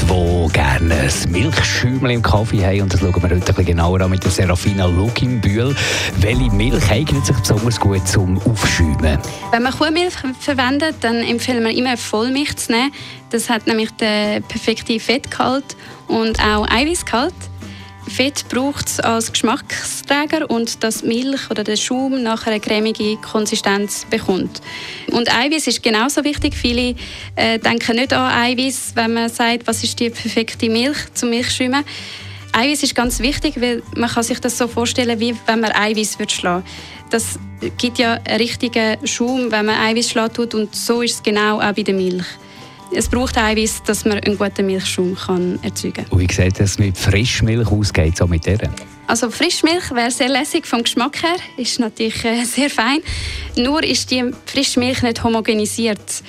Die gerne ein Milchschäumel im Kaffee haben. Und das schauen wir heute ein genauer an mit der Serafina Luginbühl. Welche Milch eignet sich besonders gut zum Aufschäumen? Wenn man Kuhmilch verwendet, dann empfehlen wir immer Vollmilch zu nehmen. Das hat nämlich den perfekten Fettgehalt und auch Eiweißgehalt. Fett braucht es als Geschmacksträger und dass Milch oder der Schaum nachher eine cremige Konsistenz bekommt. Und Eiweiß ist genauso wichtig. Viele äh, denken nicht an Eiweiß, wenn man sagt, was ist die perfekte Milch zum Milchschäumen. Eiweiß ist ganz wichtig, weil man kann sich das so vorstellen, wie wenn man Eiweiß wird schlagen. Das gibt ja einen richtigen Schaum, wenn man Eiweiß schlagen tut und so ist es genau auch bei der Milch. Es braucht Eiweiß, dass man einen guten Milchschaum kann erzeugen kann. Und wie sieht es mit Frischmilch aus? Geht auch mit der? Also Frischmilch wäre sehr lässig vom Geschmack her, ist natürlich äh, sehr fein. Nur ist die Frischmilch nicht homogenisiert.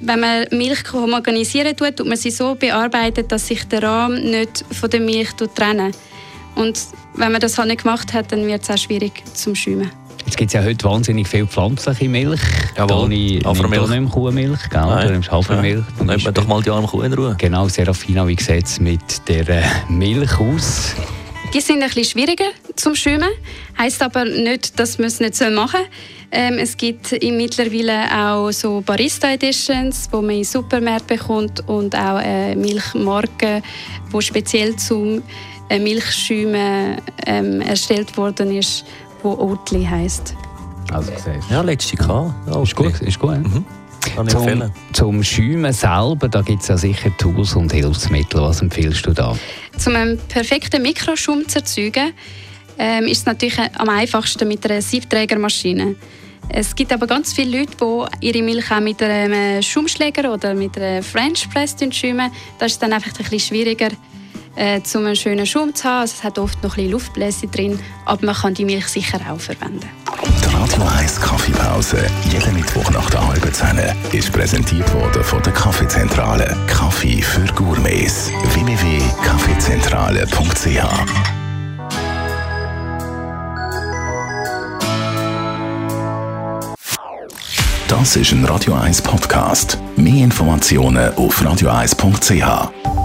Wenn man Milch homogenisieren tut, tut man sie so bearbeitet, dass sich der Rahm nicht von der Milch trennt. Und wenn man das halt nicht gemacht hat, dann wird es auch schwierig zum Schäumen. Jetzt gibt es ja heute wahnsinnig viel pflanzliche Milch. Jawohl, Toni Hafermilch. nicht mehr Kuhmilch, gell? Nein. Du nimmst Hafermilch. Dann nimmt man doch mal die arme Kuh in Ruhe. Genau, Serafina, wie sieht es mit der äh, Milch aus? Die sind ein bisschen schwieriger zum Schäumen, heißt aber nicht, dass man es nicht machen soll. Ähm, es gibt im mittlerweile auch so Barista Editions, wo man in Supermärkten bekommt und auch äh, Milchmarken, wo speziell zum äh, Milchschäumen ähm, erstellt worden ist, wo Oatly heißt. Also, siehst. Ja, letzte K. Ist gut, ist gut. Mhm. Kann ich Zum, empfehlen. zum Schäumen selber, da gibt es ja sicher Tools und Hilfsmittel. Was empfiehlst du da? Um einen perfekten Mikroschaum zu erzeugen, ähm, ist es natürlich am einfachsten mit einer Siebträgermaschine. Es gibt aber ganz viele Leute, die ihre Milch auch mit einem Schaumschläger oder mit einer French Press schäumen. Das ist dann einfach ein bisschen schwieriger, äh, um einen schönen Schaum zu haben. Also es hat oft noch ein bisschen Luftbläschen drin, aber man kann die Milch sicher auch verwenden. Die Radio 1 Kaffeepause, jeden Mittwoch nach der halben Zehn, ist präsentiert worden von der Kaffeezentrale. Kaffee für Gourmets. www.kaffeezentrale.ch Das ist ein Radio 1 Podcast. Mehr Informationen auf radio1.ch.